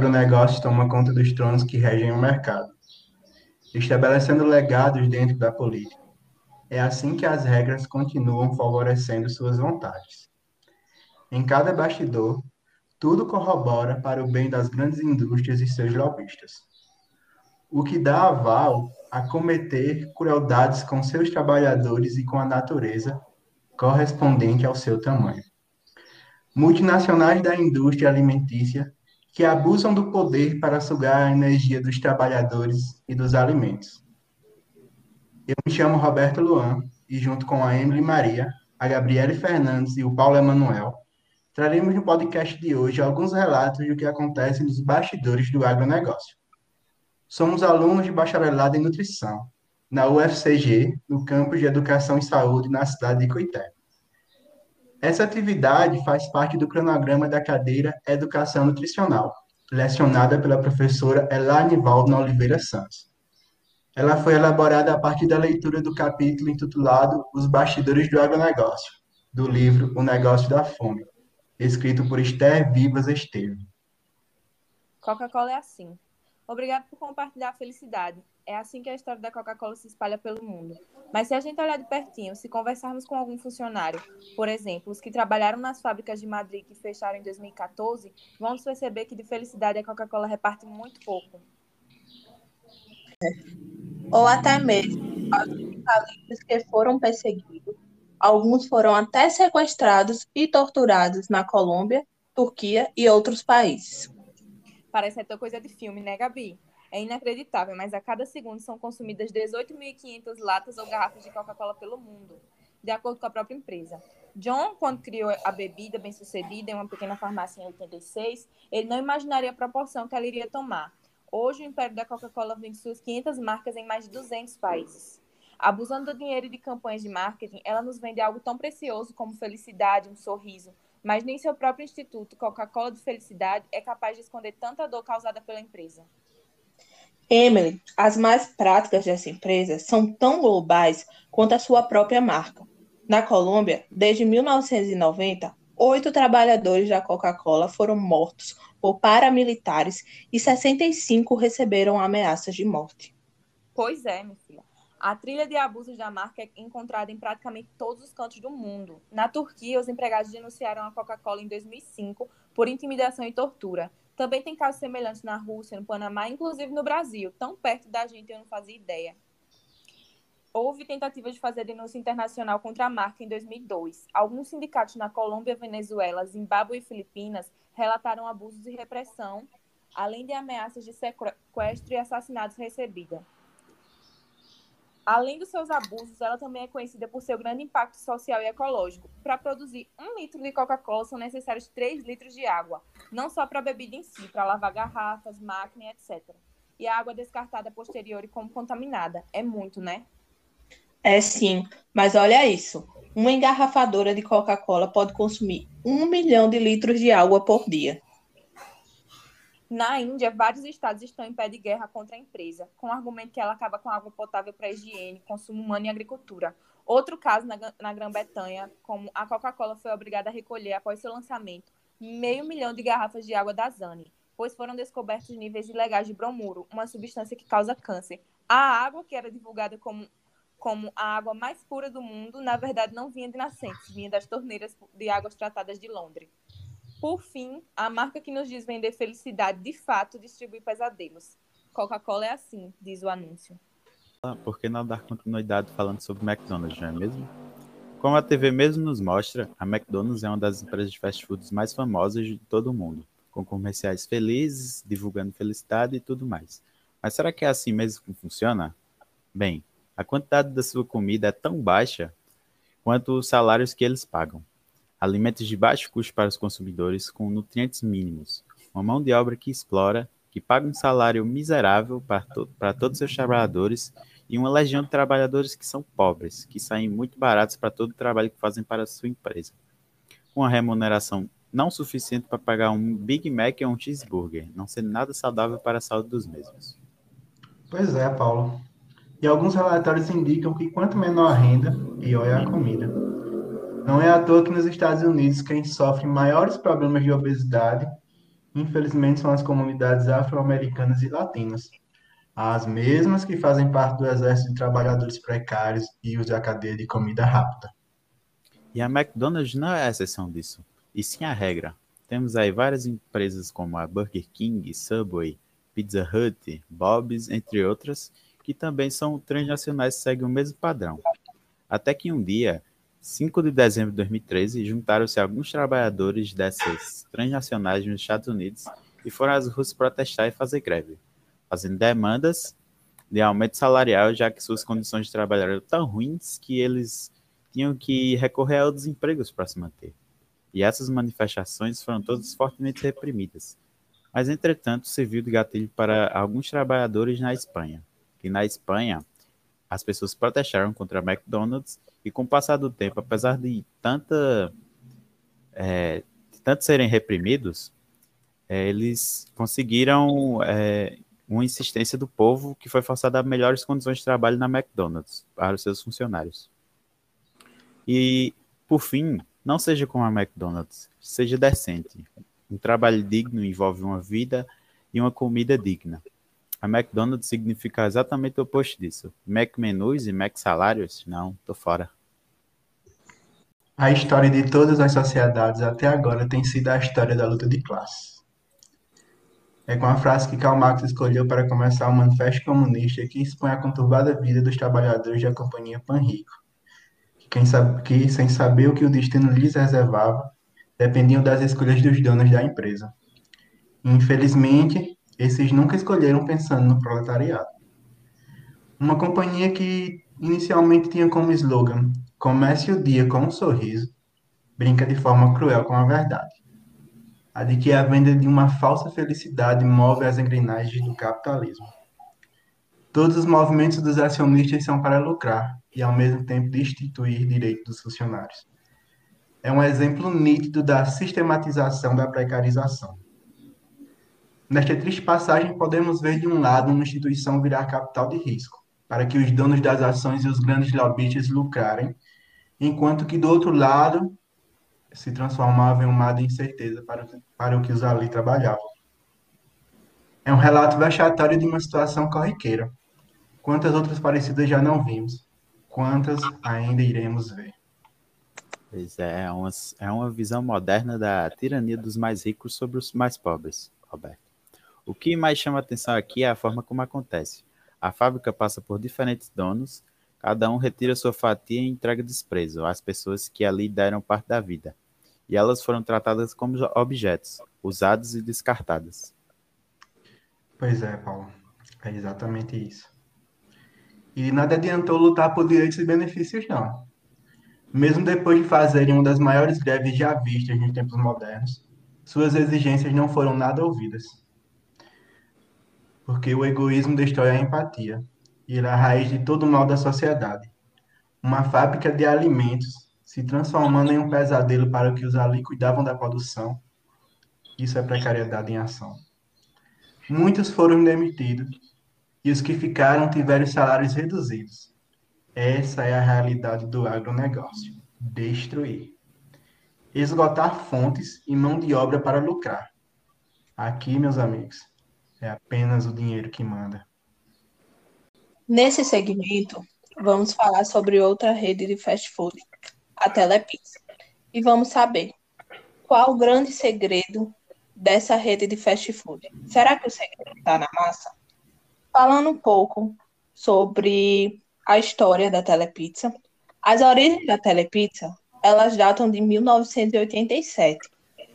agronegócio toma conta dos tronos que regem o mercado, estabelecendo legados dentro da política. É assim que as regras continuam favorecendo suas vontades. Em cada bastidor, tudo corrobora para o bem das grandes indústrias e seus lobistas, o que dá aval a cometer crueldades com seus trabalhadores e com a natureza correspondente ao seu tamanho. Multinacionais da indústria alimentícia que abusam do poder para sugar a energia dos trabalhadores e dos alimentos. Eu me chamo Roberto Luan e, junto com a Emily Maria, a Gabriele Fernandes e o Paulo Emanuel, traremos no podcast de hoje alguns relatos do que acontece nos bastidores do agronegócio. Somos alunos de bacharelado em nutrição, na UFCG, no campus de Educação e Saúde, na cidade de Coité. Essa atividade faz parte do cronograma da cadeira Educação Nutricional, lecionada pela professora Elane Valdna Oliveira Santos. Ela foi elaborada a partir da leitura do capítulo intitulado Os Bastidores do Agronegócio, do livro O Negócio da Fome, escrito por Esther Vivas Esteves. Coca-Cola é assim. Obrigado por compartilhar a felicidade. É assim que a história da Coca-Cola se espalha pelo mundo. Mas se a gente olhar de pertinho, se conversarmos com algum funcionário, por exemplo, os que trabalharam nas fábricas de Madrid que fecharam em 2014, vamos perceber que de felicidade a Coca-Cola reparte muito pouco. Ou até mesmo os que foram perseguidos. Alguns foram até sequestrados e torturados na Colômbia, Turquia e outros países. Parece até coisa de filme, né, Gabi? É inacreditável, mas a cada segundo são consumidas 18.500 latas ou garrafas de Coca-Cola pelo mundo, de acordo com a própria empresa. John, quando criou a bebida bem-sucedida em uma pequena farmácia em 86, ele não imaginaria a proporção que ela iria tomar. Hoje, o império da Coca-Cola vende suas 500 marcas em mais de 200 países. Abusando do dinheiro de campanhas de marketing, ela nos vende algo tão precioso como felicidade, um sorriso, mas nem seu próprio instituto, Coca-Cola de Felicidade, é capaz de esconder tanta dor causada pela empresa. Emily, as mais práticas dessa empresa são tão globais quanto a sua própria marca. Na Colômbia, desde 1990, oito trabalhadores da Coca-Cola foram mortos por paramilitares e 65 receberam ameaças de morte. Pois é, minha filha. A trilha de abusos da marca é encontrada em praticamente todos os cantos do mundo. Na Turquia, os empregados denunciaram a Coca-Cola em 2005 por intimidação e tortura. Também tem casos semelhantes na Rússia, no Panamá, inclusive no Brasil. Tão perto da gente, eu não fazia ideia. Houve tentativa de fazer denúncia internacional contra a marca em 2002. Alguns sindicatos na Colômbia, Venezuela, Zimbábue e Filipinas relataram abusos e repressão, além de ameaças de sequestro e assassinatos recebidas. Além dos seus abusos, ela também é conhecida por seu grande impacto social e ecológico. Para produzir um litro de Coca-Cola são necessários 3 litros de água, não só para a bebida em si, para lavar garrafas, máquina, etc. E a água descartada posterior e como contaminada. É muito, né? É sim, mas olha isso. Uma engarrafadora de Coca-Cola pode consumir um milhão de litros de água por dia. Na Índia, vários estados estão em pé de guerra contra a empresa, com o argumento que ela acaba com água potável para higiene, consumo humano e agricultura. Outro caso na, na Grã-Bretanha, como a Coca-Cola foi obrigada a recolher, após seu lançamento, meio milhão de garrafas de água da Zane, pois foram descobertos níveis ilegais de bromuro, uma substância que causa câncer. A água, que era divulgada como, como a água mais pura do mundo, na verdade não vinha de nascentes, vinha das torneiras de águas tratadas de Londres. Por fim, a marca que nos diz vender felicidade de fato distribui pesadelos. Coca-Cola é assim, diz o anúncio. Ah, por que não dar continuidade falando sobre McDonald's, não é mesmo? Como a TV mesmo nos mostra, a McDonald's é uma das empresas de fast foods mais famosas de todo o mundo, com comerciais felizes, divulgando felicidade e tudo mais. Mas será que é assim mesmo que funciona? Bem, a quantidade da sua comida é tão baixa quanto os salários que eles pagam alimentos de baixo custo para os consumidores com nutrientes mínimos, uma mão de obra que explora, que paga um salário miserável para, to para todos os seus trabalhadores e uma legião de trabalhadores que são pobres, que saem muito baratos para todo o trabalho que fazem para a sua empresa. Com uma remuneração não suficiente para pagar um Big Mac ou um cheeseburger, não sendo nada saudável para a saúde dos mesmos. Pois é, Paulo. E alguns relatórios indicam que quanto menor a renda, pior é a comida. Não é à toa que nos Estados Unidos quem sofre maiores problemas de obesidade infelizmente, são as comunidades afro-americanas e latinas, as mesmas que fazem parte do exército de trabalhadores precários e os da cadeia de comida rápida. E a McDonald's não é a exceção disso, e sim a regra. Temos aí várias empresas como a Burger King, Subway, Pizza Hut, Bob's, entre outras, que também são transnacionais e seguem o mesmo padrão. Até que um dia, 5 de dezembro de 2013, juntaram-se alguns trabalhadores dessas transnacionais nos Estados Unidos e foram às ruas protestar e fazer greve, fazendo demandas de aumento salarial, já que suas condições de trabalho eram tão ruins que eles tinham que recorrer a outros empregos para se manter. E essas manifestações foram todas fortemente reprimidas. Mas, entretanto, serviu de gatilho para alguns trabalhadores na Espanha. E na Espanha, as pessoas protestaram contra a McDonald's e, com o passar do tempo, apesar de tanta é, de tanto serem reprimidos, é, eles conseguiram é, uma insistência do povo que foi forçada a melhores condições de trabalho na McDonald's para os seus funcionários. E, por fim, não seja como a McDonald's, seja decente. Um trabalho digno envolve uma vida e uma comida digna. A McDonald's significa exatamente o oposto disso. Mac menus e Mac salários? Não, tô fora. A história de todas as sociedades até agora tem sido a história da luta de classes. É com a frase que Karl Marx escolheu para começar o Manifesto Comunista que expõe a conturbada vida dos trabalhadores da companhia Panrico sabe, que, sem saber o que o destino lhes reservava, dependiam das escolhas dos donos da empresa. Infelizmente, esses nunca escolheram pensando no proletariado. Uma companhia que inicialmente tinha como slogan Comece o dia com um sorriso, brinca de forma cruel com a verdade. A de que a venda de uma falsa felicidade move as engrenagens do capitalismo. Todos os movimentos dos acionistas são para lucrar, e, ao mesmo tempo, destituir direitos dos funcionários. É um exemplo nítido da sistematização da precarização. Nesta triste passagem, podemos ver, de um lado, uma instituição virar capital de risco, para que os donos das ações e os grandes lobbyistas lucrarem, enquanto que, do outro lado, se transformava em um de incerteza para, para o que os ali trabalhavam. É um relato vexatório de uma situação corriqueira. Quantas outras parecidas já não vimos? quantas ainda iremos ver? Pois é, é uma, é uma visão moderna da tirania dos mais ricos sobre os mais pobres, Roberto. O que mais chama atenção aqui é a forma como acontece. A fábrica passa por diferentes donos, cada um retira sua fatia e entrega desprezo às pessoas que ali deram parte da vida. E elas foram tratadas como objetos, usados e descartadas. Pois é, Paulo. É exatamente isso. E nada adiantou lutar por direitos e benefícios, não. Mesmo depois de fazerem uma das maiores greves já vistas nos tempos modernos, suas exigências não foram nada ouvidas. Porque o egoísmo destrói a empatia e é a raiz de todo o mal da sociedade. Uma fábrica de alimentos se transformando em um pesadelo para que os ali cuidavam da produção. Isso é precariedade em ação. Muitos foram demitidos e os que ficaram tiveram salários reduzidos. Essa é a realidade do agronegócio: destruir. Esgotar fontes e mão de obra para lucrar. Aqui, meus amigos, é apenas o dinheiro que manda. Nesse segmento, vamos falar sobre outra rede de fast food, a Telepizza. E vamos saber qual o grande segredo dessa rede de fast food. Será que o segredo está na massa? Falando um pouco sobre a história da Telepizza, as origens da Telepizza, elas datam de 1987,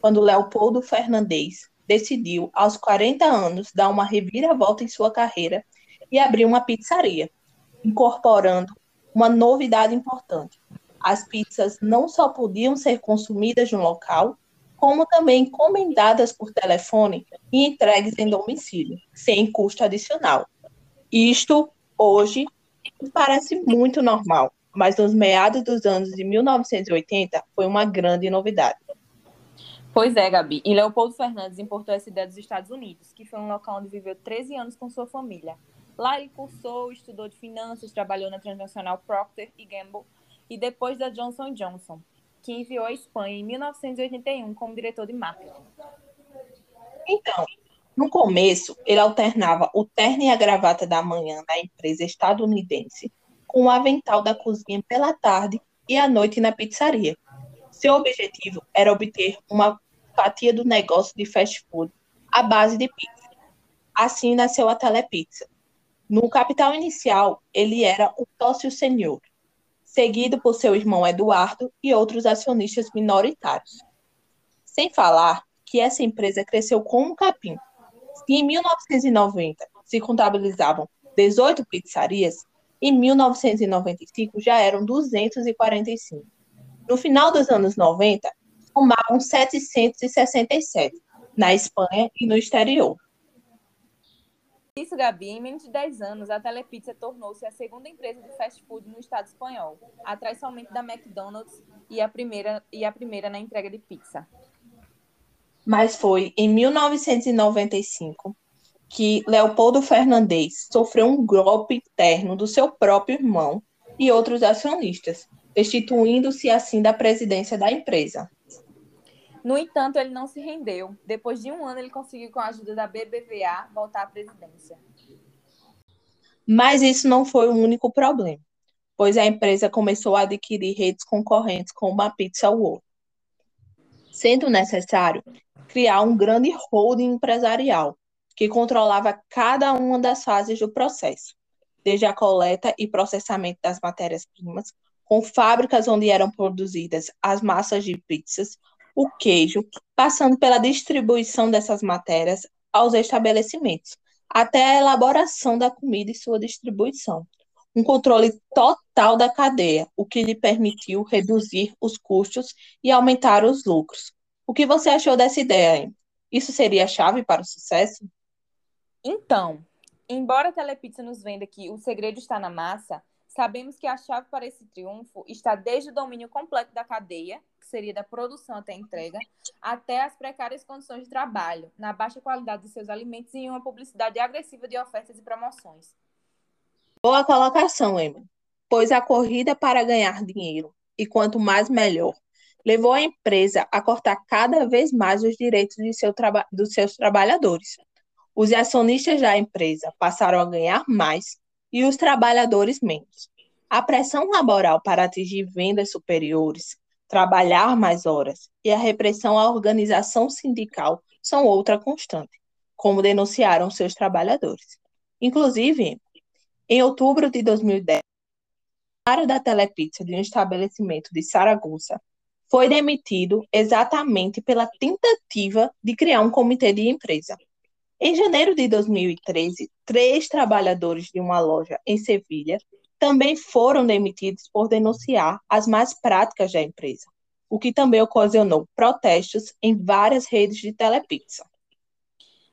quando Leopoldo Fernandes decidiu, aos 40 anos, dar uma reviravolta em sua carreira e abrir uma pizzaria, incorporando uma novidade importante. As pizzas não só podiam ser consumidas no local, como também encomendadas por telefone e entregues em domicílio, sem custo adicional. Isto, hoje, parece muito normal, mas nos meados dos anos de 1980 foi uma grande novidade. Pois é, Gabi. E Leopoldo Fernandes importou essa ideia dos Estados Unidos, que foi um local onde viveu 13 anos com sua família. Lá ele cursou, estudou de finanças, trabalhou na transnacional Procter Gamble e depois da Johnson Johnson, que enviou à Espanha em 1981 como diretor de marketing. Então, no começo, ele alternava o terno e a gravata da manhã na empresa estadunidense com o avental da cozinha pela tarde e à noite na pizzaria. Seu objetivo era obter uma fatia do negócio de fast food à base de pizza. Assim nasceu a Telepizza. No capital inicial, ele era o sócio senhor, seguido por seu irmão Eduardo e outros acionistas minoritários. Sem falar que essa empresa cresceu como um capim. Se em 1990 se contabilizavam 18 pizzarias, em 1995 já eram 245. No final dos anos 90, somavam 767 na Espanha e no exterior. Isso, Gabi, em menos de 10 anos, a Telepizza tornou-se a segunda empresa de fast food no estado espanhol, atrás somente da McDonald's e a primeira, e a primeira na entrega de pizza. Mas foi em 1995 que Leopoldo Fernandes sofreu um golpe interno do seu próprio irmão e outros acionistas, destituindo-se assim da presidência da empresa. No entanto, ele não se rendeu. Depois de um ano, ele conseguiu, com a ajuda da BBVA, voltar à presidência. Mas isso não foi o único problema, pois a empresa começou a adquirir redes concorrentes como a Pizza World, sendo necessário criar um grande holding empresarial que controlava cada uma das fases do processo, desde a coleta e processamento das matérias-primas, com fábricas onde eram produzidas as massas de pizzas, o queijo, passando pela distribuição dessas matérias aos estabelecimentos, até a elaboração da comida e sua distribuição. Um controle total da cadeia, o que lhe permitiu reduzir os custos e aumentar os lucros. O que você achou dessa ideia? Isso seria a chave para o sucesso? Então, embora a Telepizza nos venda que o segredo está na massa, sabemos que a chave para esse triunfo está desde o domínio completo da cadeia, que seria da produção até a entrega, até as precárias condições de trabalho, na baixa qualidade de seus alimentos e em uma publicidade agressiva de ofertas e promoções. Boa colocação, Emma. Pois a corrida para ganhar dinheiro, e quanto mais melhor, levou a empresa a cortar cada vez mais os direitos de seu dos seus trabalhadores. Os acionistas da empresa passaram a ganhar mais e os trabalhadores menos. A pressão laboral para atingir vendas superiores, trabalhar mais horas e a repressão à organização sindical são outra constante, como denunciaram seus trabalhadores. Inclusive, em outubro de 2010, o funcionário da Telepizza de um estabelecimento de Saragossa foi demitido exatamente pela tentativa de criar um comitê de empresa. Em janeiro de 2013, três trabalhadores de uma loja em Sevilha também foram demitidos por denunciar as más práticas da empresa, o que também ocasionou protestos em várias redes de telepizza.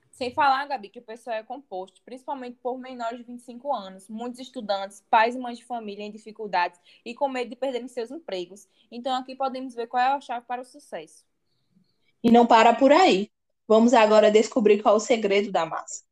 Sem falar, Gabi, que o pessoal é composto principalmente por menores de 25 anos, muitos estudantes, pais e mães de família em dificuldades e com medo de perderem seus empregos. Então, aqui podemos ver qual é a chave para o sucesso. E não para por aí. Vamos agora descobrir qual é o segredo da massa.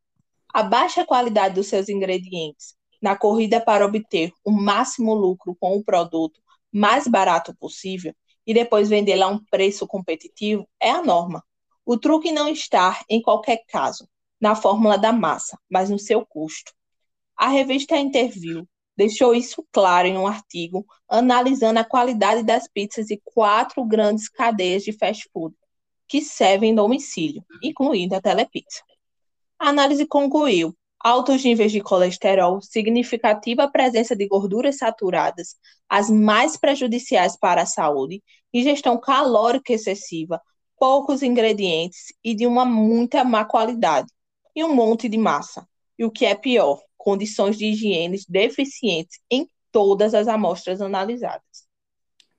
A baixa qualidade dos seus ingredientes na corrida para obter o máximo lucro com o produto mais barato possível e depois vendê-lo a um preço competitivo é a norma. O truque não está, em qualquer caso, na fórmula da massa, mas no seu custo. A revista Interview deixou isso claro em um artigo analisando a qualidade das pizzas de quatro grandes cadeias de fast food que servem domicílio, incluindo a telepizza. A análise concluiu altos níveis de colesterol, significativa presença de gorduras saturadas, as mais prejudiciais para a saúde, ingestão calórica excessiva, poucos ingredientes e de uma muita má qualidade, e um monte de massa. E o que é pior, condições de higiene deficientes em todas as amostras analisadas.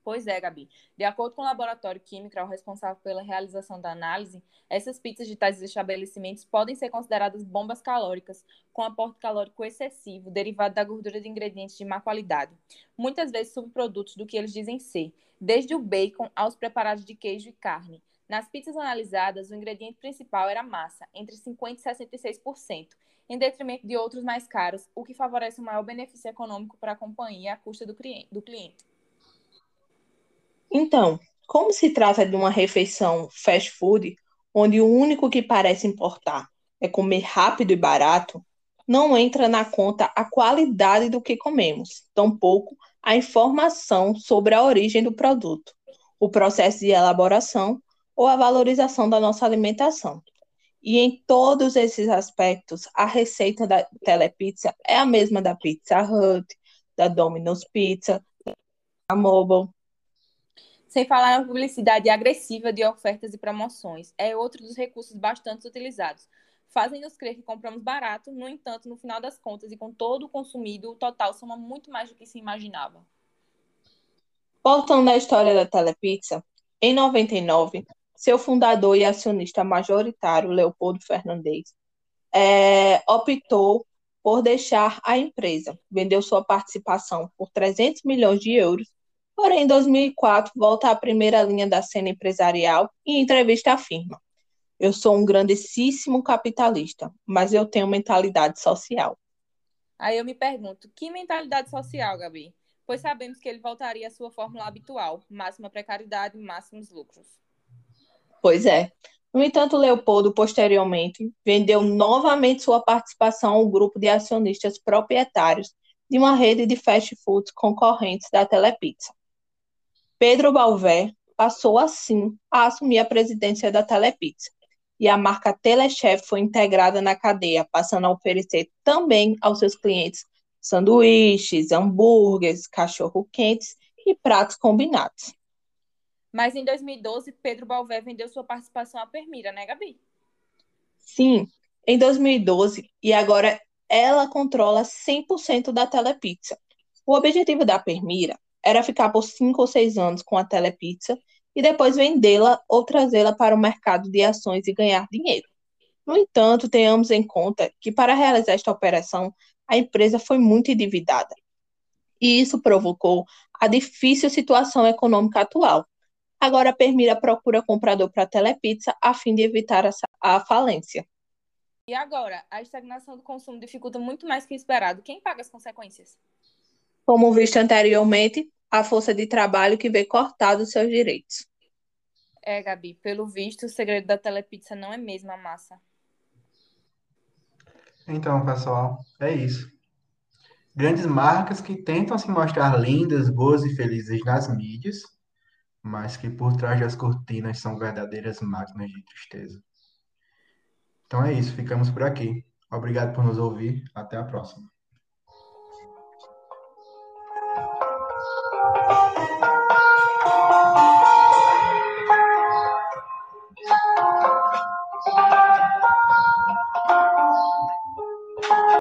Pois é, Gabi. De acordo com o laboratório químico o responsável pela realização da análise, essas pizzas de tais estabelecimentos podem ser consideradas bombas calóricas, com aporte calórico excessivo, derivado da gordura de ingredientes de má qualidade, muitas vezes subprodutos do que eles dizem ser, desde o bacon aos preparados de queijo e carne. Nas pizzas analisadas, o ingrediente principal era massa, entre 50% e 66%, em detrimento de outros mais caros, o que favorece o maior benefício econômico para a companhia à custa do cliente. Então, como se trata de uma refeição fast food, onde o único que parece importar é comer rápido e barato, não entra na conta a qualidade do que comemos, tampouco a informação sobre a origem do produto, o processo de elaboração ou a valorização da nossa alimentação. E em todos esses aspectos, a receita da Telepizza é a mesma da Pizza Hut, da Domino's Pizza, da Mobile. Sem falar na publicidade agressiva de ofertas e promoções, é outro dos recursos bastante utilizados. Fazem-nos crer que compramos barato, no entanto, no final das contas e com todo o consumido, o total soma muito mais do que se imaginava. Voltando à história da Telepizza, em 99, seu fundador e acionista majoritário, Leopoldo Fernandes, é, optou por deixar a empresa, vendeu sua participação por 300 milhões de euros, porém, em 2004, volta à primeira linha da cena empresarial e entrevista afirma: Eu sou um grandíssimo capitalista, mas eu tenho mentalidade social. Aí eu me pergunto: que mentalidade social, Gabi? Pois sabemos que ele voltaria à sua fórmula habitual: máxima precariedade, máximos lucros. Pois é. No entanto, Leopoldo, posteriormente, vendeu novamente sua participação ao grupo de acionistas proprietários de uma rede de fast foods concorrentes da Telepizza. Pedro Balvé passou, assim, a assumir a presidência da Telepizza, e a marca Telechef foi integrada na cadeia, passando a oferecer também aos seus clientes sanduíches, hambúrgueres, cachorro-quentes e pratos combinados. Mas em 2012, Pedro Balvé vendeu sua participação à Permira, né, Gabi? Sim, em 2012, e agora ela controla 100% da Telepizza. O objetivo da Permira era ficar por cinco ou seis anos com a Telepizza e depois vendê-la ou trazê-la para o mercado de ações e ganhar dinheiro. No entanto, tenhamos em conta que para realizar esta operação, a empresa foi muito endividada. E isso provocou a difícil situação econômica atual, Agora a Permira procura comprador para a Telepizza a fim de evitar a, falência. E agora, a estagnação do consumo dificulta muito mais que o esperado. Quem paga as consequências? Como visto anteriormente, a força de trabalho que vê cortados seus direitos. É, Gabi, pelo visto, o segredo da telepizza não é mesmo a massa. Então, pessoal, é isso. Grandes marcas que tentam se mostrar lindas, boas e felizes nas mídias, mas que por trás das cortinas são verdadeiras máquinas de tristeza. Então é isso, ficamos por aqui. Obrigado por nos ouvir. Até a próxima.